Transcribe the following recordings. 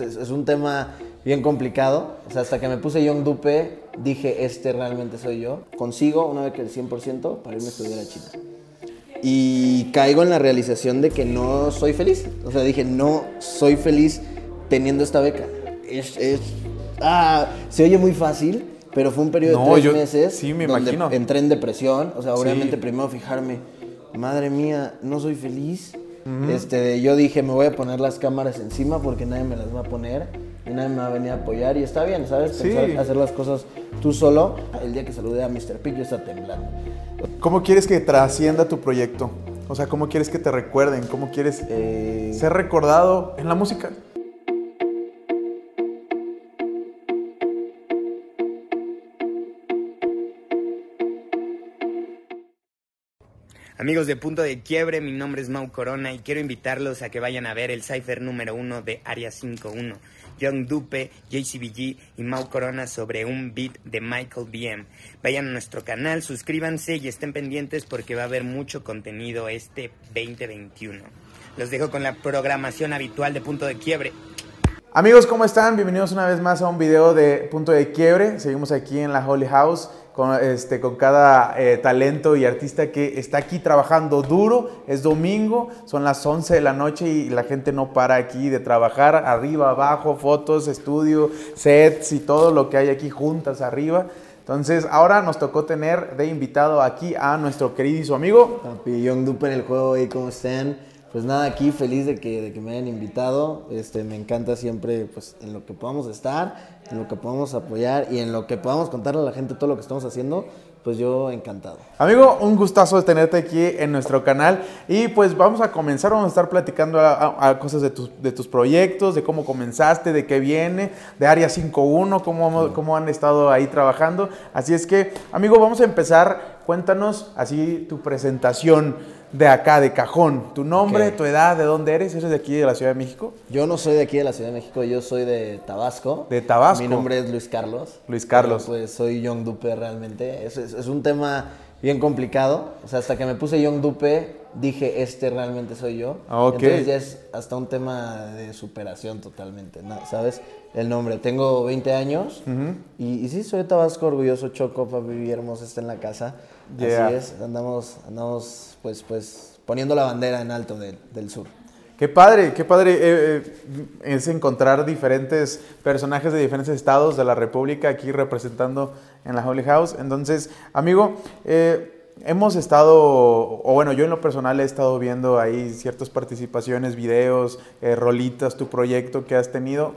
es, es- es un tema bien complicado. O sea, hasta que me puse Young Dupe, dije, este realmente soy yo. Consigo una beca del 100% para irme a estudiar a China. Y caigo en la realización de que no soy feliz. O sea, dije, no soy feliz teniendo esta beca. Es, es- ah, se oye muy fácil, pero fue un periodo No, de tres yo- meses sí, me donde imagino. entré en depresión. O sea, Sí. obviamente primero fijarme, madre mía, no soy feliz. Este, yo dije, me voy a poner las cámaras encima porque nadie me las va a poner y nadie me va a venir a apoyar. Y está bien, ¿sabes? Sí. Pensar- hacer las cosas tú solo. El día que saludé a Mr. Pig, yo estaba temblando. ¿Cómo quieres que trascienda tu proyecto? O sea, ¿cómo quieres que te recuerden? ¿Cómo quieres Eh, ser recordado en la música? Amigos de Punto de Quiebre, mi nombre es Mau Corona y quiero invitarlos a que vayan a ver el cipher número uno de Área 51. Young Dupe, JCBG y Mau Corona sobre un beat de Michael BM. Vayan a nuestro canal, suscríbanse y estén pendientes porque va a haber mucho contenido este 2021. Los dejo con la programación habitual de Punto de Quiebre. Amigos, ¿cómo están? Bienvenidos una vez más a un video de Punto de Quiebre. Seguimos aquí en la Holy House con, este, con cada eh, talento y artista que está aquí trabajando duro. Es domingo, son las 11 de la noche y la gente no para aquí de trabajar arriba, abajo, fotos, estudio, sets y todo lo que hay aquí juntas arriba. Entonces, ahora nos tocó tener de invitado aquí a nuestro queridísimo amigo. Papi, Young Dupe en el juego y cómo están. Pues nada, aquí feliz de que, de que me hayan invitado. Este, me encanta siempre pues, en lo que podamos estar, en lo que podamos apoyar y en lo que podamos contarle a la gente todo lo que estamos haciendo. Pues yo encantado. Amigo, un gustazo de tenerte aquí en nuestro canal y pues vamos a comenzar, vamos a estar platicando a, a- a cosas de tus, de tus proyectos, de cómo comenzaste, de qué viene, de Área 51, cómo, cómo han estado ahí trabajando. Así es que, amigo, vamos a empezar, cuéntanos así tu presentación de acá, de cajón, tu nombre, tu edad, de dónde eres, eres de aquí de la Ciudad de México. Yo no soy de aquí de la Ciudad de México, yo soy de Tabasco. De Tabasco. Mi nombre es Luis Carlos. Luis Carlos. Pues soy Young Dupe realmente. Es, es- es un tema bien complicado. O sea, hasta que me puse Young Dupe, dije, este realmente soy yo. Ah, ok. Entonces ya es hasta un tema de superación totalmente, ¿no? ¿sabes? El nombre. Tengo 20 años y, y sí, soy de Tabasco, orgulloso, choco, papi, hermoso, está en la casa. Yeah. Así es, andamos, andamos pues, pues poniendo la bandera en alto del- del sur. Qué padre, qué padre eh, eh, es encontrar diferentes personajes de diferentes estados de la República aquí representando en la Holy House. Entonces, amigo, eh, hemos estado, o bueno, yo en lo personal he estado viendo ahí ciertas participaciones, videos, rolitas, tu proyecto que has tenido.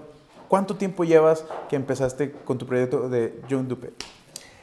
¿Cuánto tiempo llevas que empezaste con tu proyecto de John Dupe?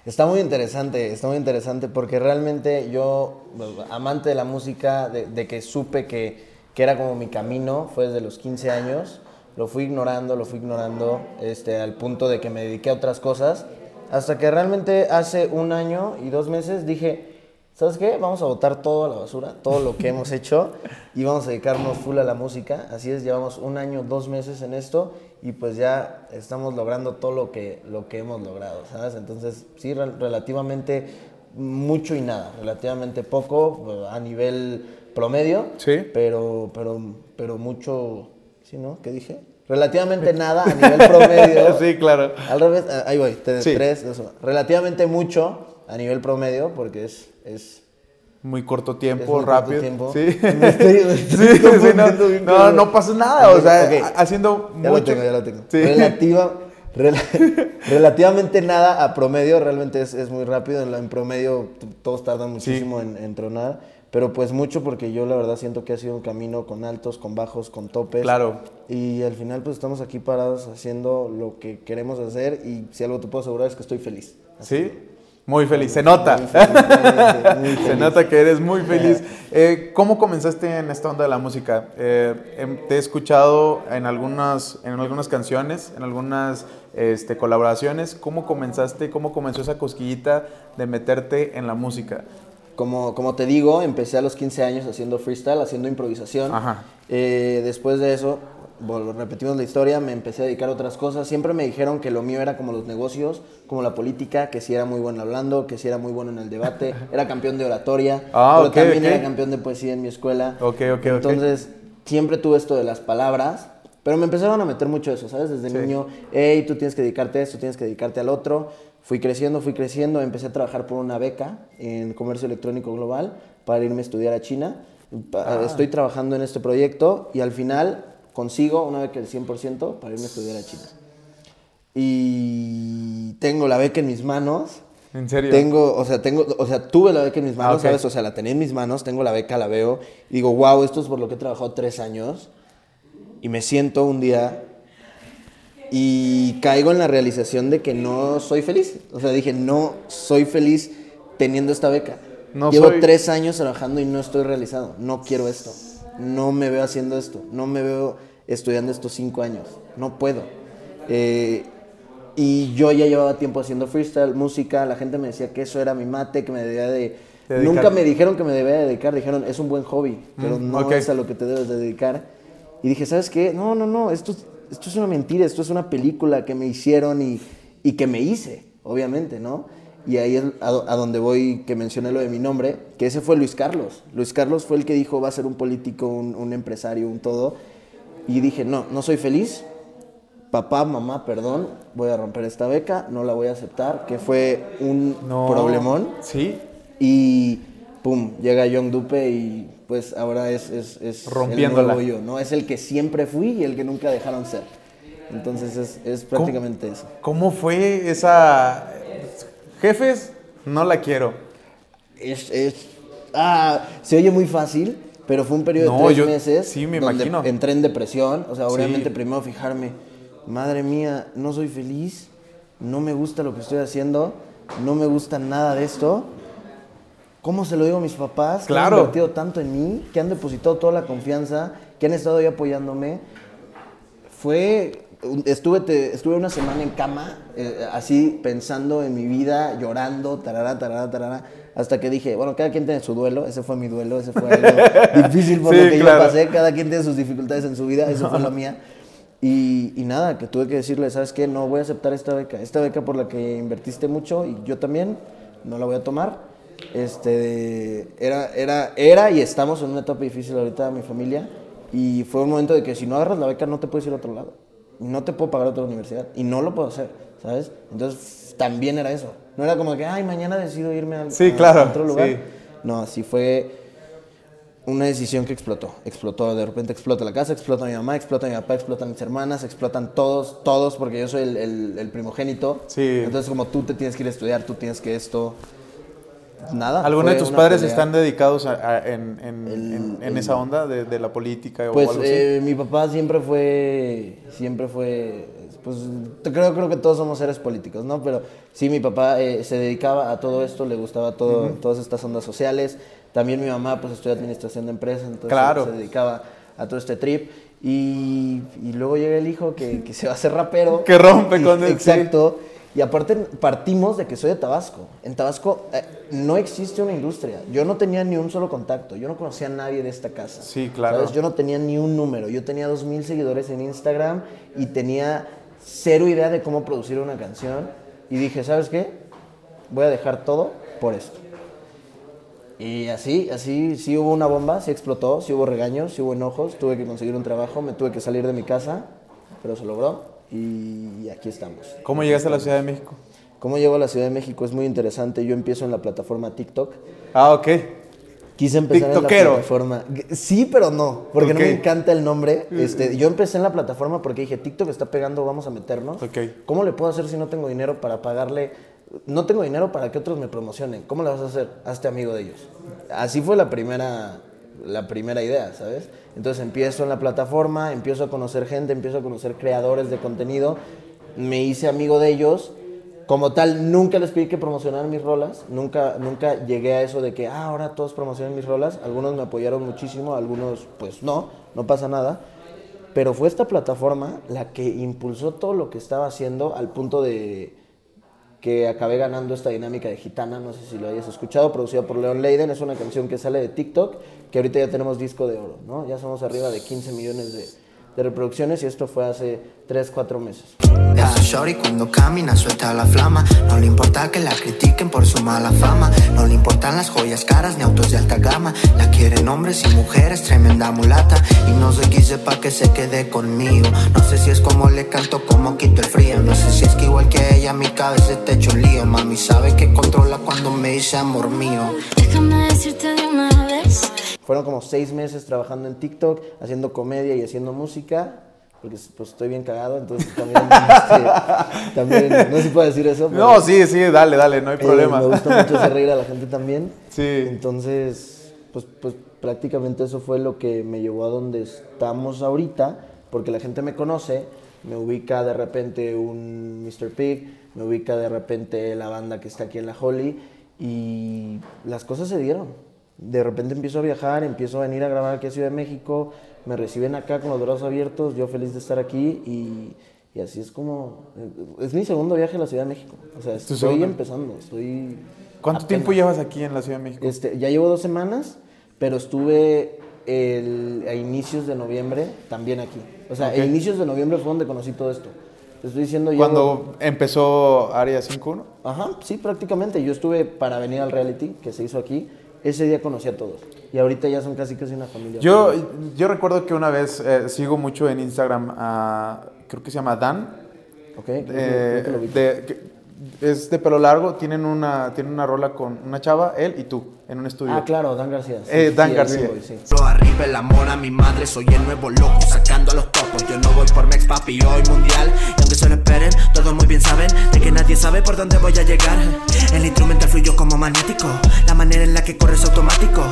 Está muy interesante, está muy interesante porque realmente yo, amante de la música, de que supe que, que era como mi camino, fue desde los 15 años, lo fui ignorando, lo fui ignorando, este, al punto de que me dediqué a otras cosas, hasta que realmente hace un año y dos meses dije, ¿sabes qué? Vamos a botar todo a la basura, todo lo que hemos hecho y vamos a dedicarnos full a la música. Así es, llevamos un año, dos meses en esto y pues ya estamos logrando todo lo que, lo que hemos logrado, ¿sabes? Entonces, sí, re- relativamente mucho y nada, relativamente poco a nivel promedio, Sí. pero, pero, pero mucho, ¿sí, no? ¿Qué dije? Relativamente nada a nivel promedio. sí, claro. Al revés, ah, ahí voy, te- Sí. tres, dos, uno. relativamente mucho a nivel promedio, porque es, es Muy corto tiempo, corto rápido. tiempo. Sí. Me estoy- me Sí, estoy sí, no, no, pasa nada, o sea, haciendo Ya mucho. lo tengo, ya lo tengo. Sí. Relativa, rela- relativamente nada a promedio, realmente es, es muy rápido. En, promedio todos tardan muchísimo en, en tronar, pero pues mucho porque yo la verdad siento que ha sido un camino con altos, con bajos, con topes. Claro. Y al final pues estamos aquí parados haciendo lo que queremos hacer y si algo te puedo asegurar es que estoy feliz. Sí, muy feliz, se nota. Muy feliz, muy Se nota que eres muy feliz. Eh, ¿Cómo comenzaste en esta onda de la música? Eh, em, te he escuchado en algunas, en algunas canciones, en algunas este, colaboraciones. ¿Cómo comenzaste? ¿Cómo comenzó esa cosquillita de meterte en la música? Como, como te digo, empecé a los 15 años haciendo freestyle, haciendo improvisación. Ajá. Eh, después de eso, bueno, repetimos la historia, me empecé a dedicar a otras cosas. Siempre me dijeron que lo mío era como los negocios, como la política, que si era muy bueno hablando, que si era muy bueno en el debate. Era campeón de oratoria, Ah, pero ok, también ok. era campeón de poesía en mi escuela. Ok, ok, ok. Entonces, siempre tuve esto de las palabras Pero me empezaron a meter mucho eso, ¿sabes? Desde Sí. niño, hey, tú tienes que dedicarte a esto, tienes que dedicarte al otro. Fui creciendo, fui creciendo, empecé a trabajar por una beca en comercio electrónico global para irme a estudiar a China. Pa- Estoy trabajando en este proyecto y al final consigo una beca del 100% para irme a estudiar a China. Y tengo la beca en mis manos. ¿En serio? Tengo, o sea, tengo, o sea, tuve la beca en mis manos, Ah. ¿sabes? O sea, la tenía en mis manos, tengo la beca, la veo, y digo, wow, esto es por lo que he trabajado tres años. Y me siento un día y caigo en la realización de que no soy feliz. O sea, dije, no soy feliz teniendo esta beca. No Llevo soy- tres años trabajando y no estoy realizado. No quiero esto. No me veo haciendo esto. No me veo estudiando estos cinco años. No puedo. Eh, y yo ya llevaba tiempo haciendo freestyle, música. La gente me decía que eso era mi mate, que me debía de... Dedicar. Nunca me dijeron que me debía dedicar. Dijeron, es un buen hobby, pero Mm, no es a lo que te debes de dedicar. Y dije, ¿sabes qué? No, no, no, esto, esto es una mentira, esto es una película que me hicieron y, y que me hice, obviamente, ¿no? Y ahí es a, a donde voy, que mencioné lo de mi nombre, que ese fue Luis Carlos. Luis Carlos fue el que dijo, va a ser un político, un, un empresario, un todo. Y dije, no, no soy feliz. Papá, mamá, perdón, voy a romper esta beca, no la voy a aceptar, que fue un No. problemón. Sí. Y pum, llega Young Dupe y pues ahora es, es, es Rompiéndola. el nuevo yo, ¿no? Es el que siempre fui y el que nunca dejaron ser. Entonces es, es prácticamente eso. ¿Cómo fue esa... Jefes, no la quiero. Es, es- ah, se oye muy fácil, pero fue un periodo No, de tres yo- meses sí, me donde imagino. entré en depresión. O sea, obviamente Sí. primero fijarme, madre mía, no soy feliz, no me gusta lo que estoy haciendo, no me gusta nada de esto. ¿Cómo se lo digo a mis papás? Que Claro. han invertido tanto en mí, que han depositado toda la confianza, que han estado ahí apoyándome. Fue, estuve, te- estuve una semana en cama, eh, así pensando en mi vida, llorando, tarara, tarara, tarara, hasta que dije, bueno, cada quien tiene su duelo, ese fue mi duelo, ese fue algo difícil por Sí, lo que claro. yo pasé, cada quien tiene sus dificultades en su vida, eso fue la mía. Y, y nada, que tuve que decirle, ¿sabes qué? No voy a aceptar esta beca, esta beca por la que invertiste mucho y yo también, no la voy a tomar. Este, era, era, era y estamos en una etapa difícil ahorita mi familia y fue un momento de que si no agarras la beca no te puedes ir a otro lado. No te puedo pagar otra universidad y no lo puedo hacer, ¿sabes? Entonces también era eso. No era como que, ay, mañana decido irme al- Sí, a, claro, a otro lugar. sí. No, así fue una decisión que explotó. Explotó, de repente explota la casa, explota mi mamá, explota mi papá, explotan mis hermanas, explotan todos, todos, porque yo soy el, el- el primogénito. Sí. Entonces, como tú te tienes que ir a estudiar, tú tienes que esto. Nada. ¿Algunos de tus padres pelea. están dedicados a- a- en, en- El- en- en el- esa onda de, de la política o Pues algo así? eh, mi papá siempre fue, siempre fue, pues creo, creo que todos somos seres políticos, ¿no? Pero sí, mi papá eh, se dedicaba a todo esto, le gustaba todo, todas estas ondas sociales. También mi mamá pues estudia administración de empresas, entonces Claro. se dedicaba a todo este trip. Y, y luego llega el hijo que, que se va a hacer rapero. Que rompe Y- con el- Exacto. Y aparte partimos de que soy de Tabasco. En Tabasco eh, no existe una industria. Yo no tenía ni un solo contacto. Yo no conocía a nadie de esta casa. Sí, claro. ¿Sabes? Yo no tenía ni un número. Yo tenía dos mil seguidores en Instagram y tenía cero idea de cómo producir una canción. Y dije, ¿sabes qué? Voy a dejar todo por esto. Y así, así, sí hubo una bomba, sí explotó, sí hubo regaños, sí hubo enojos, tuve que conseguir un trabajo, me tuve que salir de mi casa, pero se logró y aquí estamos. ¿Cómo llegaste a la Ciudad de México? ¿Cómo llego a la Ciudad de México? Es muy interesante. Yo empiezo en la plataforma TikTok. Ah, ok. Quise empezar TikTokero. en la plataforma. Sí, pero no, porque no me encanta el nombre. Este, yo empecé en la plataforma porque dije, TikTok está pegando, vamos a meternos. Ok. ¿Cómo le puedo hacer si no tengo dinero para pagarle? No tengo dinero para que otros me promocionen. ¿Cómo le vas a hacer? Hazte amigo de ellos. Así fue la primera, la primera idea, ¿sabes? Entonces empiezo en la plataforma, empiezo a conocer gente, empiezo a conocer creadores de contenido. Me hice amigo de ellos. Como tal, nunca les pedí que promocionaran mis rolas. Nunca, nunca llegué a eso de que, ah, ahora todos promocionan mis rolas. Algunos me apoyaron muchísimo, algunos, pues no, no pasa nada. Pero fue esta plataforma la que impulsó todo lo que estaba haciendo al punto de que acabé ganando esta dinámica de Gitana, no sé si lo hayas escuchado, producida por Leon Leiden, es una canción que sale de TikTok, que ahorita ya tenemos disco de oro, ¿no? Ya somos arriba de 15 millones de, de reproducciones y esto fue hace 3, 4 meses. Esa shorty cuando camina suelta la flama. No le importa que la critiquen por su mala fama. No le importan las joyas caras ni autos de alta gama. La quieren hombres y mujeres, tremenda mulata. Y no soy quise pa' que se quede conmigo. No sé si es como le canto, como quito el frío. No sé si es que igual que ella mi cabeza está hecho un lío. Mami sabe que controla cuando me dice amor mío. Déjame decirte de una vez. Fueron como 6 meses trabajando en TikTok, haciendo comedia y haciendo música. Porque pues estoy bien cagado, entonces también, este, también no sé si puedo decir eso. pero- No, sí, sí, dale, dale, no hay Eh, problema. me gusta mucho hacer reír a la gente también. Sí. Entonces, pues, pues prácticamente eso fue lo que me llevó a donde estamos ahorita, porque la gente me conoce, me ubica de repente un Mr. Pig, me ubica de repente la banda que está aquí en la Holly y las cosas se dieron. De repente empiezo a viajar, empiezo a venir a grabar aquí a Ciudad de México, me reciben acá con los brazos abiertos, yo feliz de estar aquí y, y así es como... Es mi segundo viaje a la Ciudad de México. O sea, estoy segundo? empezando, estoy... ¿Cuánto apenas. tiempo llevas aquí en la Ciudad de México? Este, ya llevo dos semanas, pero estuve el- a inicios de noviembre también aquí. O sea, a inicios de noviembre fue donde conocí todo esto. Te estoy diciendo. Cuando empezó Área 51. Ajá, sí, prácticamente. Yo estuve para venir al reality que se hizo aquí. Ese día conocí a todos. Y ahorita ya son casi casi una familia. Yo, yo recuerdo que una vez eh, sigo mucho en Instagram a, creo que se llama Dan, Ok, eh, creo que lo vi. de- que es de pelo largo, tienen una, tienen una rola con una chava, él y tú, en un estudio. Ah, claro, Dan García. sí, Eh, Dan García. Boy, sí. Lo arriba el amor a mi madre, soy el nuevo loco, sacando a los topos. Yo no voy por Mex Papi, hoy mundial. Y aunque se lo esperen, todos muy bien saben de que nadie sabe por dónde voy a llegar. El instrumental fluyo como magnético, la manera en la que corres automático.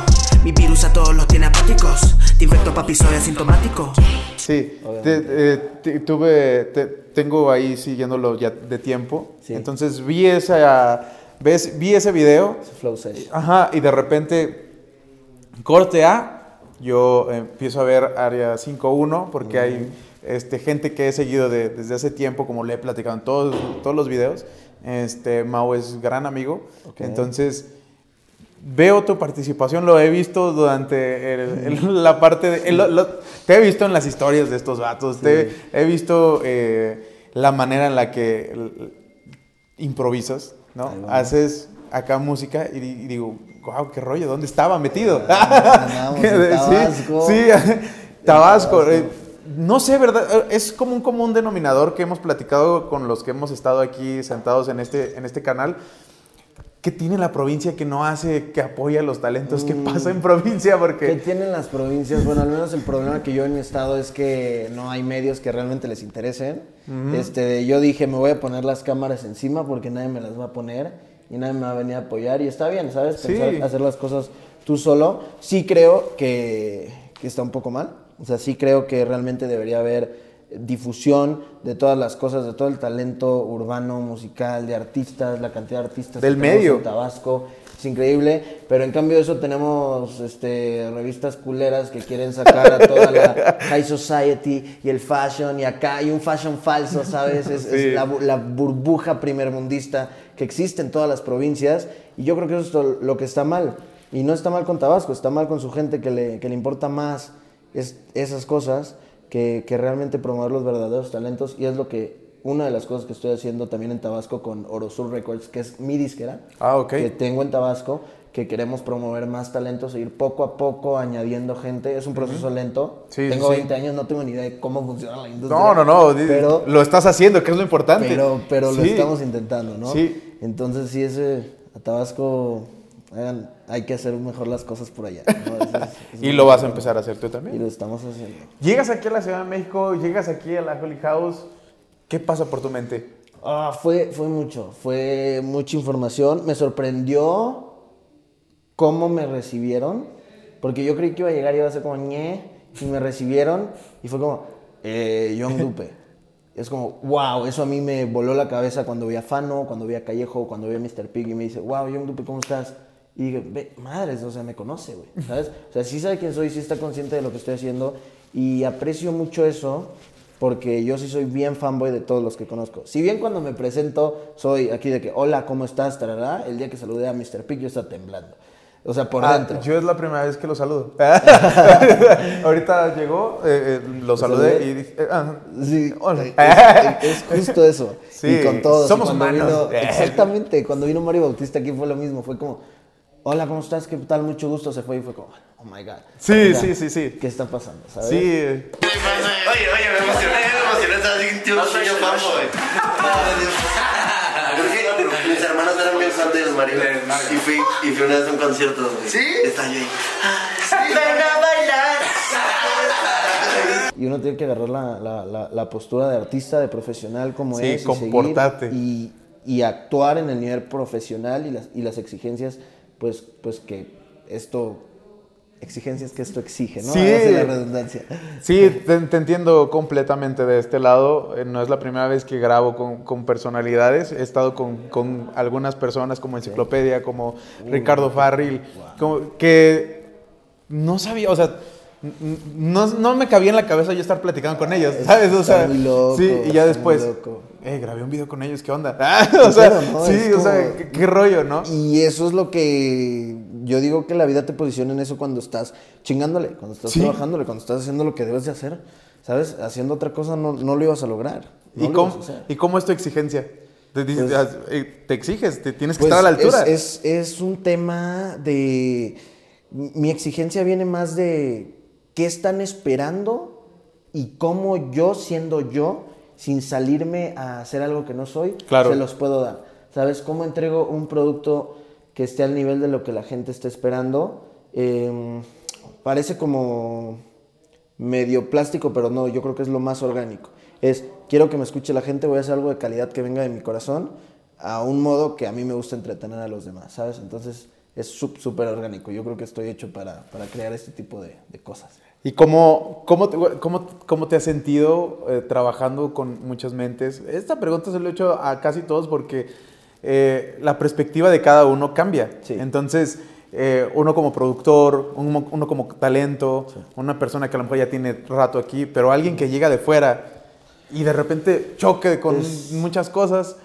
Mi virus a todos los tiene apáticos. Te infecto, papi, soy asintomático. Sí, te- eh, tuve, te- tengo ahí siguiéndolo ya de tiempo. Sí. Entonces vi esa, ves, vi ese video, Flow ajá, y de repente corte A, yo empiezo a ver área 5.1 porque hay este, gente que he seguido de- desde hace tiempo, como le he platicado en todos, todos los videos. Este, Mau es gran amigo, entonces veo tu participación, lo he visto durante el- el- la parte de... el- lo- te he visto en las historias de estos vatos, te he visto eh, la manera en la que improvisas, ¿no? Haces acá música y digo, wow, qué rollo, ¿dónde estaba metido? En Sí, Tabasco. Sí, Tabasco. Tabasco. eh, No sé, ¿verdad? Es como un común denominador que hemos platicado con los que hemos estado aquí sentados en este, en este canal. ¿Qué tiene la provincia que no hace, que apoya los talentos? ¿Qué pasa en provincia? ¿Qué Porque... tienen las provincias? Bueno, al menos el problema que yo en mi estado es que no hay medios que realmente les interesen. este, yo dije, me voy a poner las cámaras encima porque nadie me las va a poner y nadie me va a venir a apoyar. Y está bien, ¿sabes? Sí. Pensar, hacer las cosas tú solo. Sí creo que, que está un poco mal. O sea, sí creo que realmente debería haber difusión de todas las cosas, de todo el talento urbano, musical, de artistas, la cantidad de artistas Del que medio. en Tabasco, es increíble, pero en cambio de eso tenemos este, revistas culeras que quieren sacar a toda la high society y el fashion y acá hay un fashion falso, ¿sabes? Es, es Sí. la, bu- la burbuja primermundista que existe en todas las provincias y yo creo que eso es lo que está mal. Y no está mal con Tabasco, está mal con su gente que le, que le importa más es, esas cosas que, que realmente promover los verdaderos talentos y es lo que una de las cosas que estoy haciendo también en Tabasco con Orosur Records, que es mi disquera, Ah, ok. que tengo en Tabasco, que queremos promover más talentos e ir poco a poco añadiendo gente. Es un proceso lento. Sí, tengo sí. 20 años, no tengo ni idea de cómo funciona la industria. No, no, no. Pero, lo estás haciendo, que es lo importante. pero, pero lo estamos intentando, ¿no? Sí. Entonces, sí, ese, a Tabasco, hagan- hay que hacer mejor las cosas por allá. Y lo vas a empezar a hacer tú Y también. lo estamos haciendo. Llegas aquí a la Ciudad de México, llegas aquí a la Holy House. ¿Qué pasa por tu mente? Ah, fue, fue mucho, fue mucha información. Me sorprendió cómo me recibieron, porque yo creí que iba a llegar y iba a ser como ñe, y me recibieron, y fue como, eh, John Dupe. Es como, wow, eso a mí me voló la cabeza cuando vi a Fano, cuando vi a Callejo, cuando vi a Mr. Pig, y me dice, wow, John Dupe, ¿cómo estás? Y dije, ve, madres, o sea, me conoce, güey, ¿sabes? O sea, sí sabe quién soy, sí está consciente de lo que estoy haciendo, y aprecio mucho eso, porque yo sí soy bien fanboy de todos los que conozco. Si bien cuando me presento soy aquí de que, hola, ¿cómo estás? Tarará, el día que saludé a Mr. Pig yo estaba temblando. O sea, por Ah, dentro. yo es la primera vez que lo saludo. Ahorita llegó, eh, eh, lo saludé saludé. y dije, eh, ah, Sí, Hola. es, es justo eso. Sí, y con todos. somos humanos. vino- exactamente. Cuando vino Mario Bautista aquí fue lo mismo. Fue como, hola, ¿cómo estás? ¿Qué tal? Mucho gusto. Se fue y fue como, oh my God. Sí, sea, sí, sí, sí. ¿Qué está pasando? ¿Sabes? sí. Oye, oye, me emocioné, me emocioné, estaba así, tío, soy yo fan, güey. Porque mis hermanos eran bien fan de los Mario. Y fui, y fui una vez a un concierto, güey. ¿Sí? Está yo ahí. Ven a bailar. Y uno tiene que agarrar la, la- la- la postura de artista, de profesional como Sí, es. y seguir comportarte. Y, y actuar en el nivel profesional y las, y las exigencias, pues, pues que esto, exigencias que esto exige, ¿no? Sí. La redundancia. Sí, te, te entiendo completamente de este lado. Eh, No es la primera vez que grabo con, con personalidades. He estado con, con algunas personas como Enciclopedia, como Ricardo Farril, como que no sabía, o sea, no, no me cabía en la cabeza yo estar platicando con ellos, ¿sabes? O sea, muy loco, sí, y ya después, loco. eh, grabé un video con ellos, ¿qué onda? o sea, Claro, ¿no? sí, o sea, ¿qué, qué rollo, ¿no? Y eso es lo que yo digo que la vida te posiciona en eso cuando estás chingándole, cuando estás Sí. trabajándole, cuando estás haciendo lo que debes de hacer, ¿sabes? Haciendo otra cosa no, no lo ibas a lograr. ¿Y, lo cómo. ¿Y cómo es tu exigencia? Te, Pues- ah, eh, te exiges, te tienes que Pues estar a la altura. Es, es, es un tema de... Mi exigencia viene más de qué están esperando y cómo yo, siendo yo, sin salirme a hacer algo que no soy, Claro. se los puedo dar. ¿Sabes? ¿Cómo entrego un producto que esté al nivel de lo que la gente está esperando? Eh, parece como medio plástico, pero no, yo creo que es lo más orgánico. Es, quiero que me escuche la gente, voy a hacer algo de calidad que venga de mi corazón, a un modo que a mí me gusta entretener a los demás, ¿sabes? Entonces es súper orgánico. Yo creo que estoy hecho para, para crear este tipo de, de cosas. ¿Y cómo, cómo, te, cómo, cómo te has sentido eh, trabajando con muchas mentes? Esta pregunta se lo he hecho a casi todos porque eh, la perspectiva de cada uno cambia. Sí. Entonces, eh, uno como productor, uno, uno como talento, una persona que a lo mejor ya tiene rato aquí, pero alguien que llega de fuera y de repente choque con Es- muchas cosas.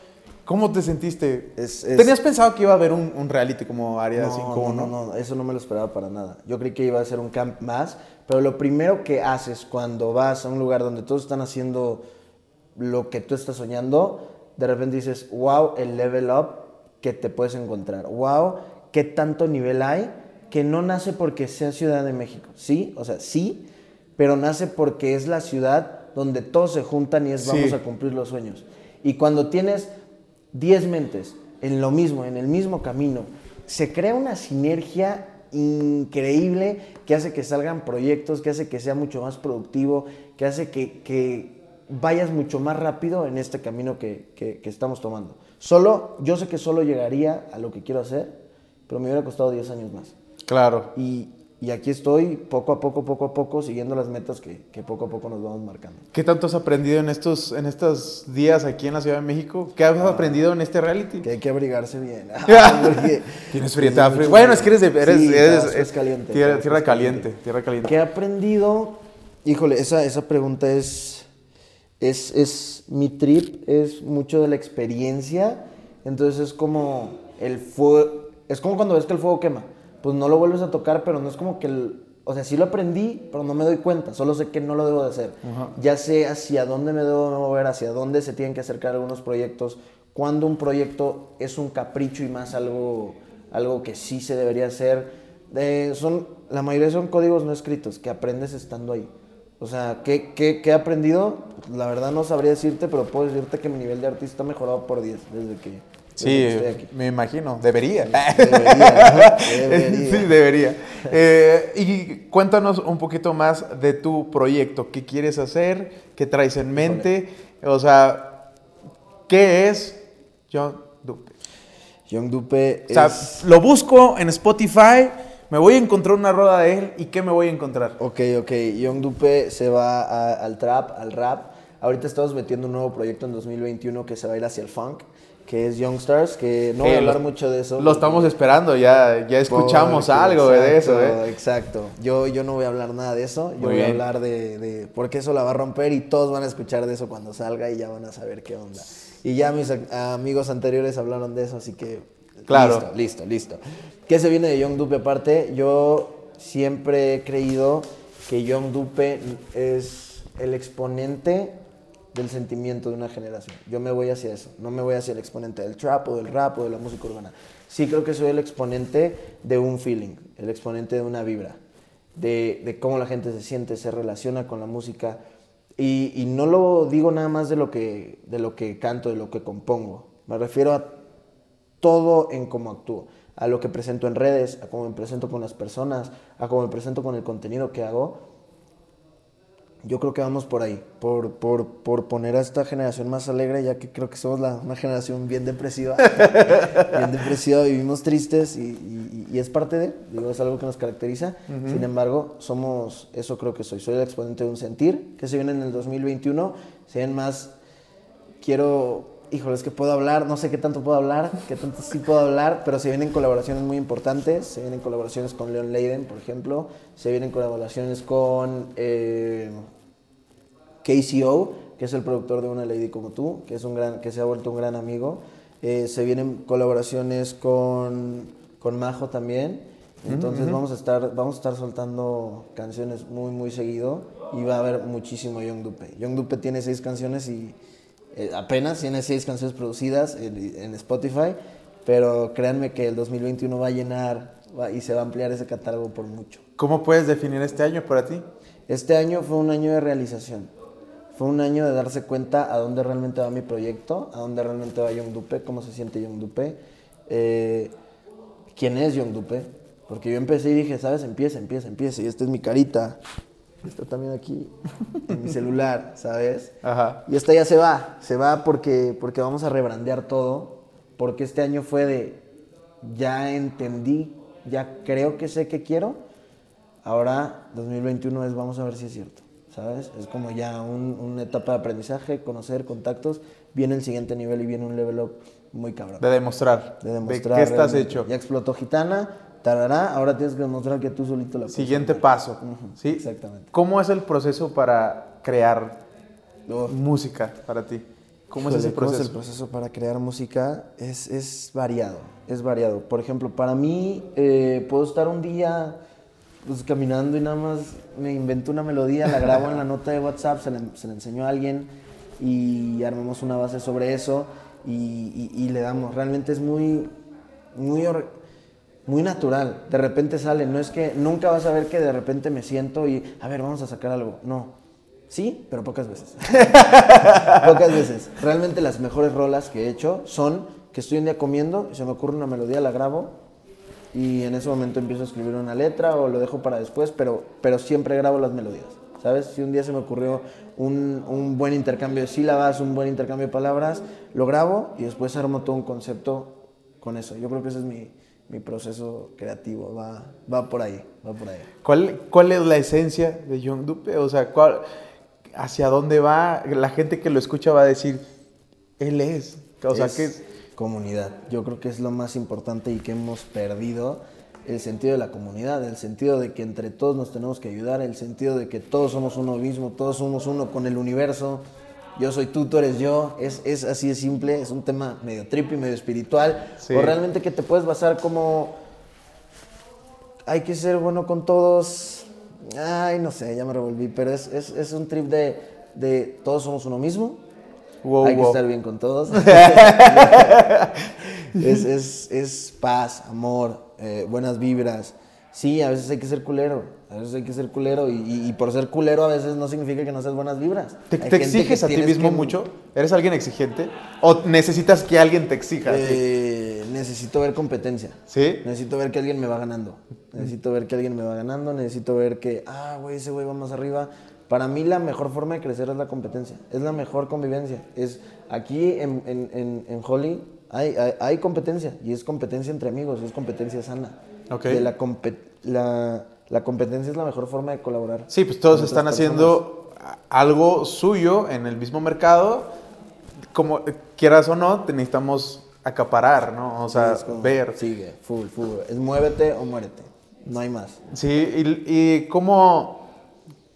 ¿Cómo te sentiste? Es- es- ¿Tenías pensado que iba a haber un, un reality como Área No, 5 no, no, no, eso no me lo esperaba para nada. Yo creí que iba a ser un camp más, pero lo primero que haces cuando vas a un lugar donde todos están haciendo lo que tú estás soñando, de repente dices, wow, el level up que te puedes encontrar. Wow, qué tanto nivel hay que no nace porque sea Ciudad de México. Sí, o sea, sí, pero nace porque es la ciudad donde todos se juntan y es Sí. vamos a cumplir los sueños. Y cuando tienes 10 mentes en lo mismo, en el mismo camino, se crea una sinergia increíble que hace que salgan proyectos, que hace que sea mucho más productivo, que hace que, que vayas mucho más rápido en este camino que, que- que estamos tomando. Solo, yo sé que solo llegaría a lo que quiero hacer, pero me hubiera costado 10 años más. Claro. Y, y aquí estoy poco a poco, poco a poco, siguiendo las metas que, que poco a poco nos vamos marcando. ¿Qué tanto has aprendido en estos, en estos días aquí en la Ciudad de México? ¿Qué has aprendido en este reality? Que hay que abrigarse bien. Tienes frío, te. Bueno, es que eres. Eres, Sí, eres- es caliente. Tierra, tierra es caliente, tierra caliente. ¿Qué he aprendido? Híjole, esa, esa pregunta es, es, es mi trip, es mucho de la experiencia. Entonces es como el fuego, es como cuando ves que el fuego quema. Pues no lo vuelves a tocar, pero no es como que el, o sea, sí lo aprendí, pero no me doy cuenta, solo sé que no lo debo de hacer. Ya sé hacia dónde me debo mover, hacia dónde se tienen que acercar algunos proyectos, cuando un proyecto es un capricho y más algo, algo que sí se debería hacer. Eh, son, la mayoría son códigos no escritos que aprendes estando ahí. O sea, ¿qué, qué, qué he aprendido? La verdad no sabría decirte, pero puedo decirte que mi nivel de artista ha mejorado por 10 desde que, Sí, me imagino. Debería. Debería, sí, debería. Eh, y cuéntanos un poquito más de tu proyecto. ¿Qué quieres hacer? ¿Qué traes en mente? O sea, ¿qué es John Dupe? Young Dupe O sea, lo busco en Spotify, me voy a encontrar una rueda de él y ¿qué me voy a encontrar? Ok, ok. Young Dupe se va a- al trap, al rap. Ahorita estamos metiendo un nuevo proyecto en 2021 que se va a ir hacia el funk, que es Youngstars, que no voy a Eh, hablar mucho de eso. Lo estamos esperando, ya, ya escuchamos Porque- algo de eso, exacto, ¿eh? Exacto. Yo, yo no voy a hablar nada de eso. Yo Muy voy a hablar de, de- Porque eso la va a romper y todos van a escuchar de eso cuando salga y ya van a saber qué onda. Y ya mis amigos anteriores hablaron de eso, así que Claro. Listo, listo, listo. ¿Qué se viene de Young Dupe aparte? Yo siempre he creído que Young Dupe es el exponente del sentimiento de una generación. Yo me voy hacia eso, no me voy hacia el exponente del trap o del rap o de la música urbana. Sí creo que soy el exponente de un feeling, el exponente de una vibra, de, cómo la gente se siente, se relaciona con la música. Y, y no lo digo nada más de lo, que, de lo que canto, de lo que compongo. Me refiero a todo en cómo actúo, a lo que presento en redes, a cómo me presento con las personas, a cómo me presento con el contenido que hago. Yo creo que vamos por ahí, por, por, por poner a esta generación más alegre, ya que creo que somos la, una generación bien depresiva. bien depresiva, vivimos tristes y, y- y es parte de, digo, es algo que nos caracteriza. Sin embargo, somos, eso creo que soy. Soy el exponente de un sentir que se viene en el 2021. Se ven más quiero, híjole, es que puedo hablar, no sé qué tanto puedo hablar, qué tanto sí puedo hablar, pero se vienen colaboraciones muy importantes, se vienen colaboraciones con Leon Leiden, por ejemplo, se vienen colaboraciones con eh, KCO, que es el productor de Una Lady Como Tú, que, es un gran, que se ha vuelto un gran amigo, Eh, se vienen colaboraciones con, con Majo también, entonces vamos, a estar, vamos a estar soltando canciones muy, muy seguido y va a haber muchísimo Young Dupe. Young Dupe tiene seis canciones y eh, apenas tiene seis canciones producidas en, en Spotify, pero créanme que el 2021 va a llenar va- y se va a ampliar ese catálogo por mucho. ¿Cómo puedes definir este año para ti? Este año fue un año de realización. Fue un año de darse cuenta a dónde realmente va mi proyecto, a dónde realmente va Young Dupe, cómo se siente Young Dupe, eh, quién es Young Dupe. Porque yo empecé y dije, ¿sabes? Empieza, empieza, empieza. Y esta es mi carita. Está también aquí, en mi celular, ¿sabes? Ajá. Y esta ya se va, se va porque, porque vamos a rebrandear todo, porque este año fue de, ya entendí, ya creo que sé que quiero, ahora 2021 es vamos a ver si es cierto, ¿sabes? Es como ya un- una etapa de aprendizaje, conocer contactos, viene el siguiente nivel y viene un level up muy cabrón. De demostrar. De demostrar. qué estás realmente. hecho. Ya explotó Gitana, tarará, ahora tienes que demostrar que tú solito la puedes Siguiente paso. ¿sí? Exactamente. ¿Cómo es el proceso para crear Uf. música para ti? ¿Cómo es ese ¿cómo proceso? es el proceso para crear música? Es, es variado, es variado. Por ejemplo, para mí, eh, puedo estar un día pues, caminando y nada más me invento una melodía, la grabo en la nota de WhatsApp, se la, se la enseño a alguien y armamos una base sobre eso y, y- y le damos. Realmente es muy, muy, muy natural. De repente sale, no es que nunca vas a ver que de repente me siento y, a ver, vamos a sacar algo. No. Sí, pero pocas veces. Pocas veces. Realmente las mejores rolas que he hecho son que estoy un día comiendo y se me ocurre una melodía, la grabo y en ese momento empiezo a escribir una letra o lo dejo para después, pero, pero siempre grabo las melodías. ¿Sabes? Si un día se me ocurrió un, un buen intercambio de sílabas, un buen intercambio de palabras, lo grabo y después armo todo un concepto con eso. Yo creo que ese es mi, mi proceso creativo, va, va por ahí, va por ahí. ¿Cuál, ¿Cuál es la esencia de Young Dupe? O sea, ¿cuál- ¿hacia dónde va? La gente que lo escucha va a decir, él es. O sea, es que comunidad. Yo creo que es lo más importante y que hemos perdido el sentido de la comunidad, el sentido de que entre todos nos tenemos que ayudar, el sentido de que todos somos uno mismo, todos somos uno con el universo. Yo soy tú, tú eres yo. Es, es así de simple, es un tema medio trippy, medio espiritual. Sí. O realmente que te puedes basar como hay que ser bueno con todos. Ay, no sé, ya me revolví, pero es, es, es un trip de, de todos somos uno mismo. Wow, hay que wow. estar bien con todos. es, es, es paz, amor, eh, buenas vibras. Sí, a veces hay que ser culero, a veces hay que ser culero y, y- y por ser culero a veces no significa que no seas buenas vibras. ¿Te, exiges a ti mismo que- mucho? ¿Eres alguien exigente? ¿O necesitas que alguien te exija? Eh, necesito ver competencia. ¿Sí? Necesito ver que alguien me va ganando. Necesito ver que alguien me va ganando. Necesito ver que, ah, güey, ese güey va más arriba. Para mí la mejor forma de crecer es la competencia. Es la mejor convivencia. Es aquí en, en, en, en Holly hay, hay, hay competencia. Y es competencia entre amigos. Es competencia sana. Ok. De la, la, la competencia es la mejor forma de colaborar. Sí, pues todos están haciendo algo suyo en el mismo mercado. Como quieras o no, te necesitamos acaparar, ¿no? O sea, Sí, es como, ver. Sigue, full, full. Es muévete o muérete. No hay más. Sí, y, y cómo,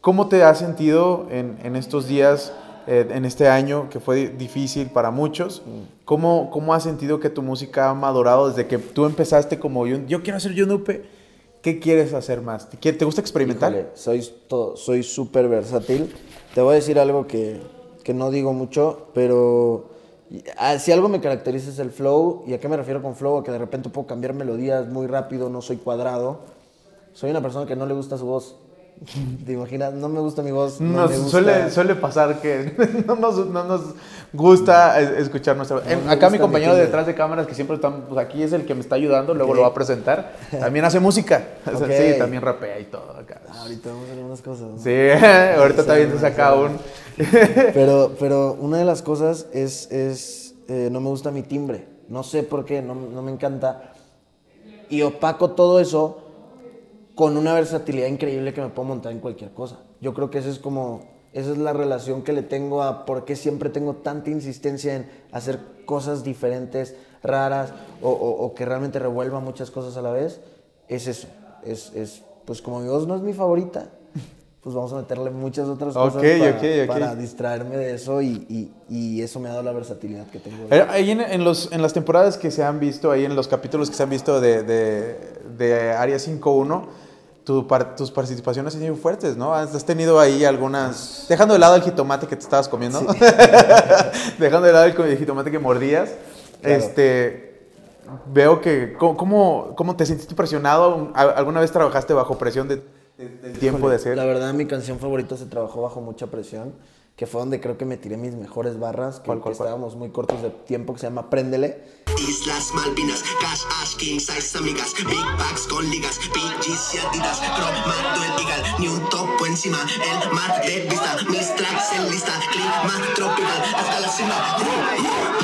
cómo te has sentido en, en estos días eh, en este año que fue difícil para muchos. ¿Cómo, ¿Cómo has sentido que tu música ha madurado desde que tú empezaste como yo, yo quiero hacer Yonupe? ¿Qué quieres hacer más? ¿Te, te gusta experimentar? Soy to- soy súper versátil. Te voy a decir algo que, que no digo mucho, pero ah, si algo me caracteriza es el flow. ¿Y a qué me refiero con flow? Que de repente puedo cambiar melodías muy rápido, no soy cuadrado. Soy una persona que no le gusta su voz. ¿Te imaginas? No me gusta mi voz. No Nos me gusta- suele, suele pasar que no nos, no nos gusta escuchar nuestra me Acá mi compañero mi timbre. detrás de cámaras, que siempre están, pues aquí es el que me está ayudando, luego lo va a presentar. También hace música. O sea, Ok. Sí, también rapea y todo acá. Ah, ahorita vamos a hacer unas cosas. ¿no? Sí, ahorita también se saca un. Pero, pero una de las cosas es, es eh, no me gusta mi timbre. No sé por qué, no, no me encanta. Y opaco todo eso con una versatilidad increíble que me puedo montar en cualquier cosa. Yo creo que esa es como, esa es la relación que le tengo a por qué siempre tengo tanta insistencia en hacer cosas diferentes, raras, o, o- o que realmente revuelva muchas cosas a la vez. Es eso. Es, es, pues como mi voz no es mi favorita, pues vamos a meterle muchas otras cosas Ok, para, ok, ok. para distraerme de eso y, y- y eso me ha dado la versatilidad que tengo. Ahí en, en los, en las temporadas que se han visto, ahí en los capítulos que se han visto de, de, de Área 5.1, tu par- tus participaciones han sido fuertes, ¿no? Has tenido ahí algunas... Dejando de lado el jitomate que te estabas comiendo, dejando de lado el jitomate que mordías, Claro. este... Veo que... ¿Cómo, cómo, te sentiste presionado? ¿Al- ¿Alguna vez trabajaste bajo presión de, de- del tiempo de hacer? La verdad, mi canción favorita se trabajó bajo mucha presión, que fue donde creo que me tiré mis mejores barras, que, ¿Cuál, cuál, que cuál? estábamos muy cortos de tiempo, que se llama Préndele. Islas Malvinas, Cash Ash, King Size amigas, Big Bags con ligas, BGs y Adidas, cromando el Eagle, ni un topo encima, el mar de vista, mis tracks en lista, clima tropical, hasta la cima.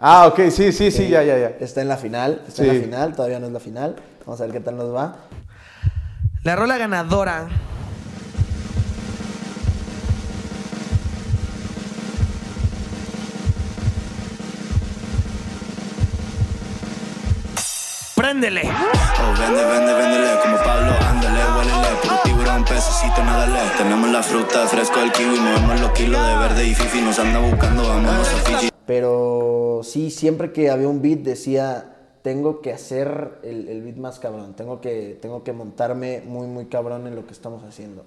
Ah, ok, sí, sí, sí, ya, ya, ya. Está en la final, está en Sí. la final, todavía no es la final. Vamos a ver qué tal nos va. La rola ganadora. ¡Préndele! Oh, vende, vende, véndele, como Pablo, ándale, huélele, puro tiburón, pececito, nadale. Tenemos la fruta, fresco el kiwi, movemos los kilos de verde y fifi, nos anda buscando, vámonos a Fiji. Pero sí, siempre que había un beat decía, tengo que hacer el, el beat más cabrón, tengo que, tengo que montarme muy, muy cabrón en lo que estamos haciendo.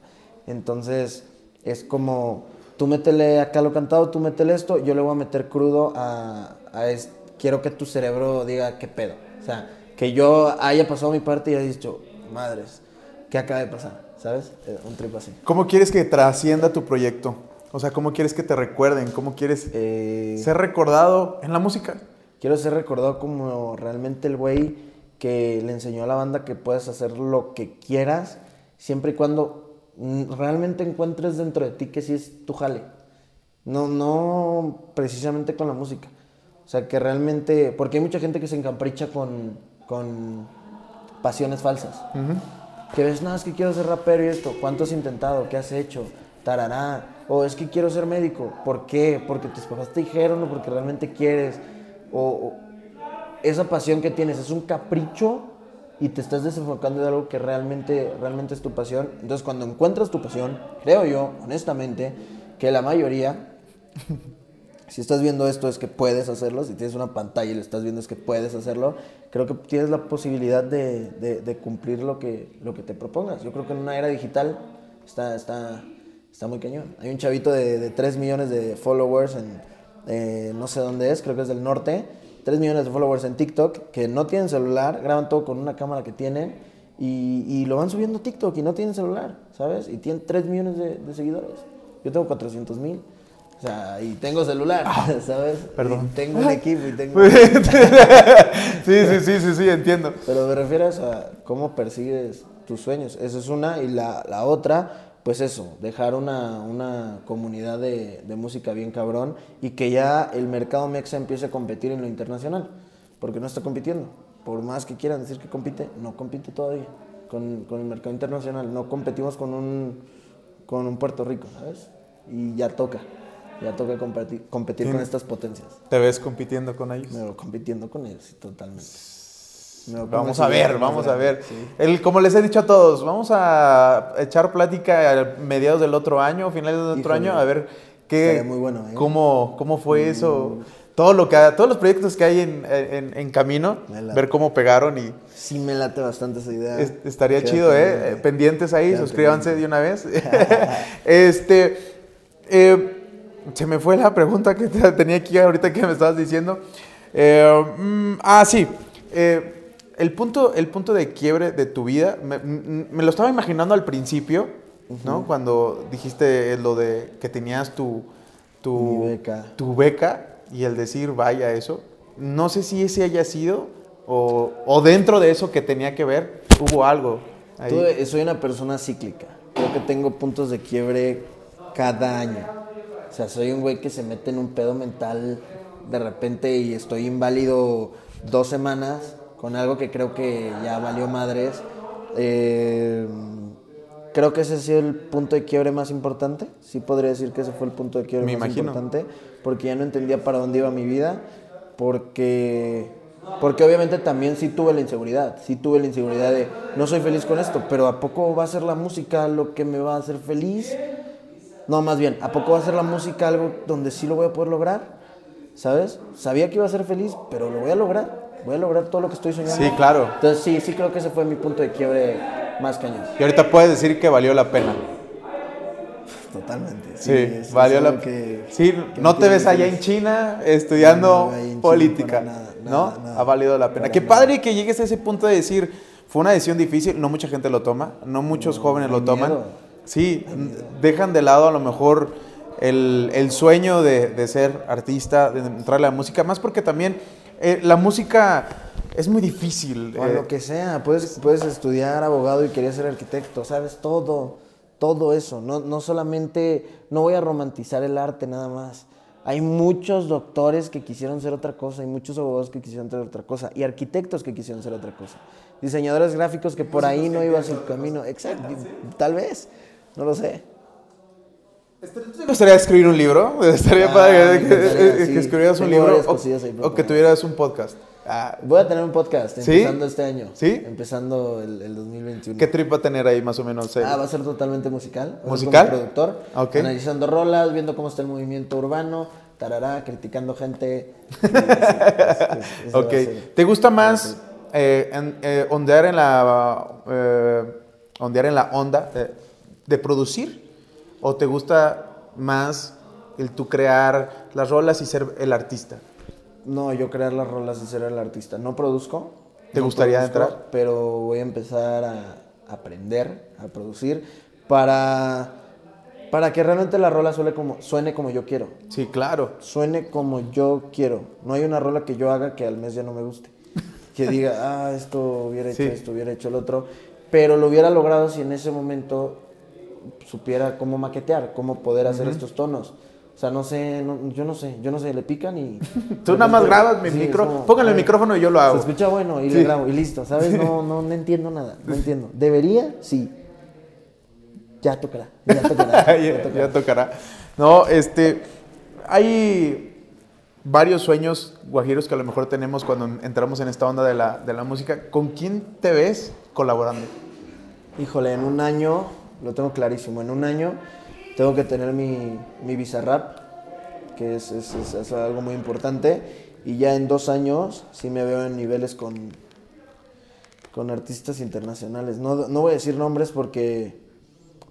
Entonces, es como, tú métele acá lo cantado, tú métele esto, yo le voy a meter crudo a, a es- quiero que tu cerebro diga qué pedo. O sea, que yo haya pasado mi parte y haya dicho, madres, ¿qué acaba de pasar? ¿Sabes? Eh, Un trip así. ¿Cómo quieres que trascienda tu proyecto? O sea, ¿cómo quieres que te recuerden? ¿Cómo quieres Eh, ser recordado en la música? Quiero ser recordado como realmente el güey que le enseñó a la banda que puedes hacer lo que quieras, siempre y cuando realmente encuentres dentro de ti que sí es tu jale. No, no precisamente con la música. O sea, que realmente, porque hay mucha gente que se encapricha con, con pasiones falsas. Que ves, no, es que quiero ser rapero y esto. ¿Cuánto has intentado? ¿Qué has hecho? Tarará. O es que quiero ser médico. ¿Por qué? Porque tus papás te dijeron o porque realmente quieres. O, esa pasión que tienes es un capricho y te estás desenfocando de algo que realmente, realmente es tu pasión. Entonces, cuando encuentras tu pasión, creo yo, honestamente, que la mayoría si estás viendo esto es que puedes hacerlo, si tienes una pantalla y lo estás viendo es que puedes hacerlo, creo que tienes la posibilidad de, de- de cumplir lo que, lo que te propongas. Yo creo que en una era digital está, está, está muy cañón. Hay un chavito de, de 3 millones de followers en eh, no sé dónde es, creo que es del norte, 3 millones de followers en TikTok, que no tienen celular, graban todo con una cámara que tienen y, y lo van subiendo a TikTok y no tienen celular, ¿sabes? Y tienen 3 millones de, de seguidores. Yo tengo 400 mil. O sea, y tengo celular, ¿sabes? perdón. Y tengo un equipo y tengo... sí, sí, sí, sí, sí, entiendo. Pero me refieres a cómo persigues tus sueños. Esa es una. Y la, la otra, pues eso, dejar una, una comunidad de, de música bien cabrón y que ya el mercado mexa empiece a competir en lo internacional. Porque no está compitiendo. Por más que quieran decir que compite, no compite todavía con, con el mercado internacional. No competimos con un, con un Puerto Rico, ¿sabes? Y ya toca. Ya toca competir, competir con estas potencias. ¿Te ves compitiendo con ellos? Me veo compitiendo con ellos, sí, totalmente. Vamos a ver, vamos a ver. sí. El, como les he dicho a todos, vamos a echar plática a mediados del otro año, finales del otro Híjole, año, a ver qué, estaría muy bueno, ¿eh? cómo, cómo fue eso, todo lo que, todos los proyectos que hay en, en- en camino, ver cómo pegaron y Sí me late bastante esa idea. es- estaría Quédate chido, ¿eh? pendiente. Pendientes ahí, Quédate suscríbanse de una vez. este, eh, se me fue la pregunta que te- tenía aquí ahorita que me estabas diciendo. Eh, mm, ah, sí. Eh, el, punto, el punto de quiebre de tu vida, me, me lo estaba imaginando al principio, ¿no? Cuando dijiste lo de que tenías tu, tu, beca. tu beca y el decir, vaya, eso. No sé si ese haya sido o, o dentro de eso que tenía que ver, hubo algo. ahí. Soy una persona cíclica. Creo que tengo puntos de quiebre cada año. O sea, soy un güey que se mete en un pedo mental de repente y estoy inválido dos semanas con algo que creo que ya valió madres. Eh, creo que ese ha sido el punto de quiebre más importante. Sí podría decir que ese fue el punto de quiebre Me más imagino. importante. Porque ya no entendía para dónde iba mi vida. Porque, porque obviamente también sí tuve la inseguridad. Sí tuve la inseguridad de no soy feliz con esto, pero ¿a poco va a ser la música lo que me va a hacer feliz? No, más bien, ¿a poco va a ser la música algo donde sí lo voy a poder lograr? ¿Sabes? Sabía que iba a ser feliz, pero lo voy a lograr. Voy a lograr todo lo que estoy soñando. Sí, claro. Entonces sí, sí creo que ese fue mi punto de quiebre más cañón. Y ahorita puedes decir que valió la pena. Totalmente. Sí, es- valió es la pena. Sí, que no te ves allá en China estudiando No, China política, para nada, ¿no? nada, nada. ha valido la pena. Qué nada. padre que llegues a ese punto de decir, fue una decisión difícil, no mucha gente lo toma, no muchos jóvenes lo toman. miedo. Sí, dejan de lado a lo mejor el, el sueño de, de ser artista, de entrarle a la música, más porque también eh, la música es muy difícil. O eh, lo que sea, puedes, puedes estudiar abogado y querías ser arquitecto, sabes, todo, todo eso. No, no solamente, no voy a romantizar el arte nada más. Hay muchos doctores que quisieron ser otra cosa, hay muchos abogados que quisieron ser otra cosa, y arquitectos que quisieron ser otra cosa. Diseñadores gráficos que por ahí no iba su camino. Exacto, tal vez, no lo sé. ¿Te gustaría escribir un libro? Estaría Ah, padre que, escribieras un libro o, que tuvieras un podcast. Ah, Voy a tener un podcast ¿Sí? empezando este año. ¿Sí? Empezando el, el 2021. ¿Qué trip va a tener ahí más o menos? Ah, va a ser totalmente musical. Va ¿Musical? como productor. Analizando rolas, viendo cómo está el movimiento urbano, tarará, criticando gente. Es- es- ok. ¿Te gusta más eh, en- eh, ondear en la eh, ondear en la onda eh, de producir o te gusta más el tú crear las rolas y ser el artista? No, yo crear las rolas y ser el artista. No produzco. ¿Te no gustaría produzco, entrar? Pero voy a empezar a aprender a producir para, para que realmente la rola suene como, suene como yo quiero. Sí, claro. suene como yo quiero. No hay una rola que yo haga que al mes ya no me guste. Que diga, ah, esto hubiera hecho Sí. esto, hubiera hecho el otro. Pero lo hubiera logrado si en ese momento supiera cómo maquetear, cómo poder hacer estos tonos. O sea, no sé, no- yo no sé, yo no sé, le pican y... Tú nada más grabas mi Sí, como, póngale el "Ay, micrófono y yo lo hago. Se escucha bueno y Sí. le grabo y listo, ¿sabes? No, no, no entiendo nada, no entiendo. ¿Debería? Sí. Ya tocará, ya tocará. ya, ya tocará. ya tocará. No, este, hay varios sueños guajiros que a lo mejor tenemos cuando entramos en esta onda de la, de la música. ¿Con quién te ves colaborando? Híjole, en un año, lo tengo clarísimo, en un año tengo que tener mi, mi Bizarrap, que es, es- es- es algo muy importante, y ya en dos años sí me veo en niveles con, con artistas internacionales. No, no voy a decir nombres porque,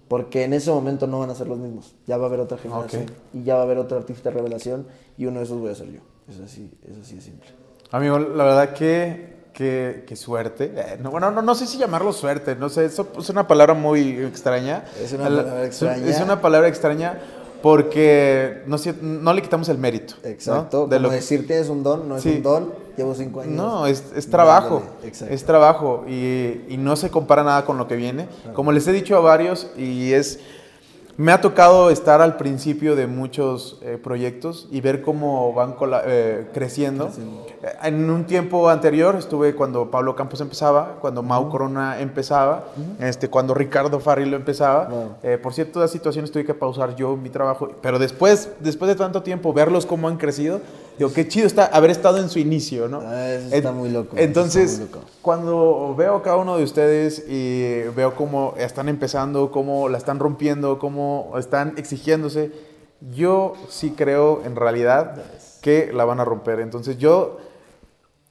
porque en ese momento no van a ser los mismos. Ya va a haber otra generación y ya va a haber otro artista revelación y uno de esos voy a ser yo. Es así, es así de simple. Amigo, la verdad que, que suerte. Eh, no, bueno, no, no sé si llamarlo suerte, no sé, eso es una palabra muy extraña. Es una La- palabra extraña. Es una palabra extraña porque no, no le quitamos el mérito. ¿no? Exacto. De Como lo que- decir tienes un don, no es Sí. un don. Llevo cinco años. No, es, es trabajo. exacto. Es trabajo y, y no se compara nada con lo que viene. Como les he dicho a varios, y es. Me ha tocado estar al principio de muchos eh, proyectos y ver cómo van eh, creciendo. Eh, En un tiempo anterior estuve cuando Pablo Campos empezaba, cuando Mau Corona empezaba, este, cuando Ricardo Farril empezaba. Wow. Eh, por ciertas situaciones tuve que pausar yo mi trabajo, pero después, después de tanto tiempo, verlos cómo han crecido, digo, qué chido está haber estado en su inicio, ¿no? Ah, eso está muy loco, Entonces, está muy loco. cuando veo a cada uno de ustedes y veo cómo están empezando, cómo la están rompiendo, cómo están exigiéndose, yo sí creo en realidad que la van a romper. Entonces yo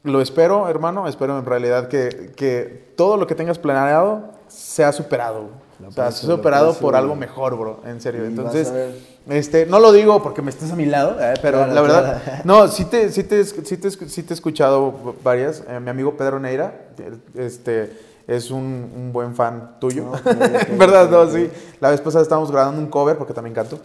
lo espero, hermano, espero en realidad que, que todo lo que tengas planeado sea superado. O sea, superado por algo mejor, bro, en serio. Y Entonces, este, no lo digo porque me estés a mi lado, eh, pero Claro, la verdad, claro. no, sí te, sí te, sí te, sí te he escuchado varias. Eh, mi amigo Pedro Neira, este, es un, un buen fan tuyo. Ok, ok, ¿Verdad? no, sí. La vez pasada estábamos grabando un cover, porque también canto.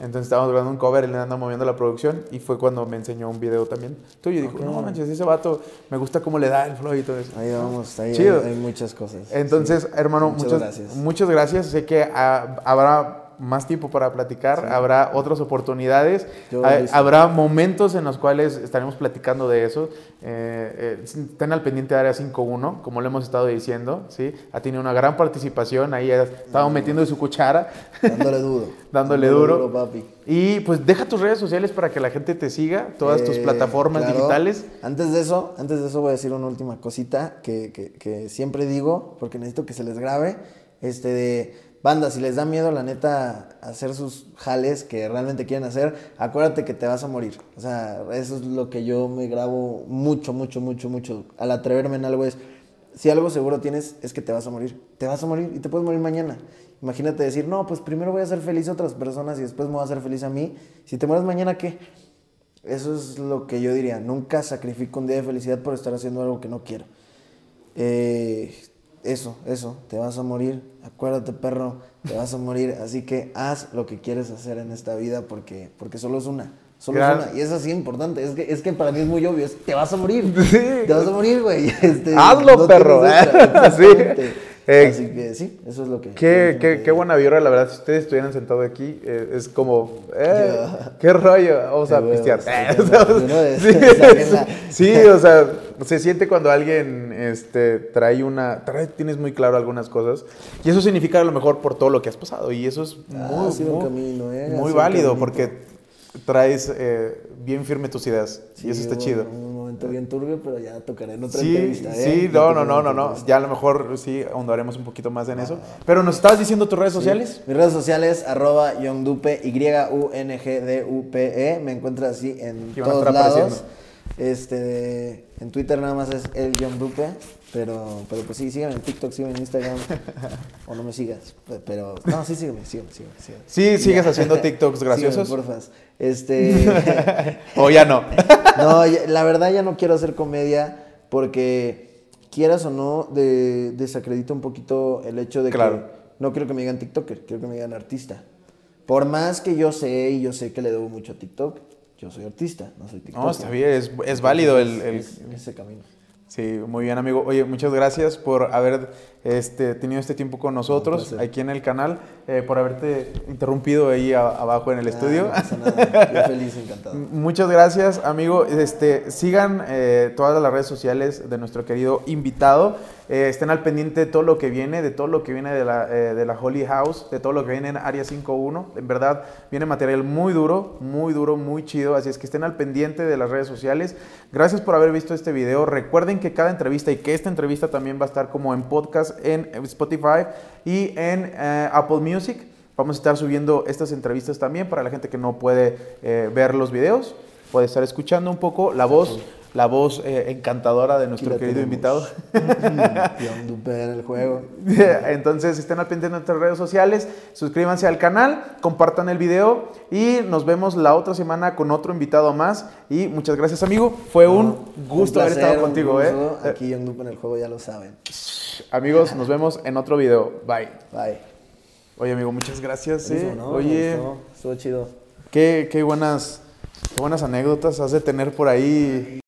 Entonces estábamos grabando un cover, él anda moviendo la producción y fue cuando me enseñó un video también tuyo. Y dijo, no manches, ese vato me gusta cómo le da el flow y todo eso. Ahí vamos, ahí Chido. hay, hay muchas cosas. Entonces, Sí. hermano, muchas, muchas, gracias. muchas gracias. Sé que ah, habrá más tiempo para platicar, habrá otras oportunidades, ha- habrá momentos en los cuales estaremos platicando de eso. Eh, eh, estén al pendiente de Área 5.1, como lo hemos estado diciendo, ¿sí? Ha tenido una gran participación, ahí ha estado metiendo su cuchara, Dándole duro. Dándole duro. papi. y pues deja tus redes sociales para que la gente te siga, todas tus Eh, plataformas claro. digitales. Antes de eso, antes de eso voy a decir una última cosita que, que- que siempre digo, porque necesito que se les grabe, este de banda, si les da miedo la neta hacer sus jales que realmente quieren hacer, acuérdate que te vas a morir. O sea, eso es lo que yo me grabo mucho, mucho, mucho, mucho. Al atreverme en algo es, si algo seguro tienes, es que te vas a morir. Te vas a morir y te puedes morir mañana. Imagínate decir, no, pues primero voy a hacer feliz a otras personas y después me voy a hacer feliz a mí. Si te mueres mañana, ¿qué? Eso es lo que yo diría. Nunca sacrifico un día de felicidad por estar haciendo algo que no quiero. Eh, eso, eso, te vas a morir. Acuérdate, perro, te vas a morir. Así que haz lo que quieres hacer en esta vida porque, porque solo es una. Solo es una. Y es así importante. Es que, es que para mí es muy obvio. es, te vas a morir. Te vas a morir, güey. Este, Hazlo, no perro. Sí. Eh, Así que sí, eso es lo que. Qué, qué, que- qué buena vibra, la verdad. Si ustedes estuvieran sentados aquí, eh, es como, eh, qué rollo, vamos a huevos, pistear. sí, o sea, se siente cuando alguien este, trae una, trae, tienes muy claro algunas cosas. Y eso significa a lo mejor por todo lo que has pasado. Y eso es Ah, muy, ha sido un muy- camino, eh, muy válido porque traes eh, bien firme tus ideas. y eso está chido. Un momento bien turbio, pero ya tocaré en otra Sí, entrevista. ¿eh? sí, no, no, no, no, no. Ya a lo mejor sí ahondaremos un poquito más en eso. Pero nos estabas diciendo tus redes sociales. Mis redes sociales, arroba Youngdupe, Y-U-N-G-D-U-P-E. Me encuentras así en todos lados. Este, en Twitter nada más es el Youngdupe. Pero, pero pues sí, sígueme en TikTok, sígueme en Instagram. o no me sigas. pe- Pero, no, sí, sígueme, sígueme, sígueme. sígueme. Sí, sigues haciendo TikToks Sígueme, graciosos. porfas. Este. o ya no. No, la verdad ya no quiero hacer comedia porque quieras o no, de, desacredita un poquito el hecho de Claro. que no quiero que me digan TikToker, quiero que me digan artista. Por más que yo sé y yo sé que le debo mucho a TikTok, yo soy artista, no soy TikToker. No, está bien, es, es válido el, el- Es- ese camino. Sí, muy bien, amigo. Oye, muchas gracias por haber este, tenido este tiempo con nosotros aquí en el canal, eh, por haberte interrumpido ahí a- abajo en el Ah, estudio. no pasa nada, yo feliz, encantado. Muchas gracias, amigo. Este, sigan eh, todas las redes sociales de nuestro querido invitado. Eh, estén al pendiente de todo lo que viene, de todo lo que viene de la, eh, de la Holy House, de todo lo que viene en Área 5.1. En verdad, viene material muy duro, muy duro, muy chido. Así es que estén al pendiente de las redes sociales. Gracias por haber visto este video. Recuerden que cada entrevista y que esta entrevista también va a estar como en podcast en Spotify y en eh, Apple Music. Vamos a estar subiendo estas entrevistas también para la gente que no puede eh, ver los videos. Puede estar escuchando un poco la voz, la voz eh, encantadora de nuestro querido tenemos. invitado. Dupe en el juego. Entonces estén al pendiente de nuestras redes sociales, suscríbanse al canal, compartan el video y nos vemos la otra semana con otro invitado más. Y muchas gracias amigo, fue un gusto Un haber estado un contigo. ¿eh? gusto. Aquí Young Dupe en el juego, ya lo saben. Amigos, nos vemos en otro video. Bye. Bye. Oye amigo, muchas gracias. ¿eh? Buenísimo, ¿no? Oye, estuvo chido. qué, qué buenas, qué buenas anécdotas has de tener por ahí.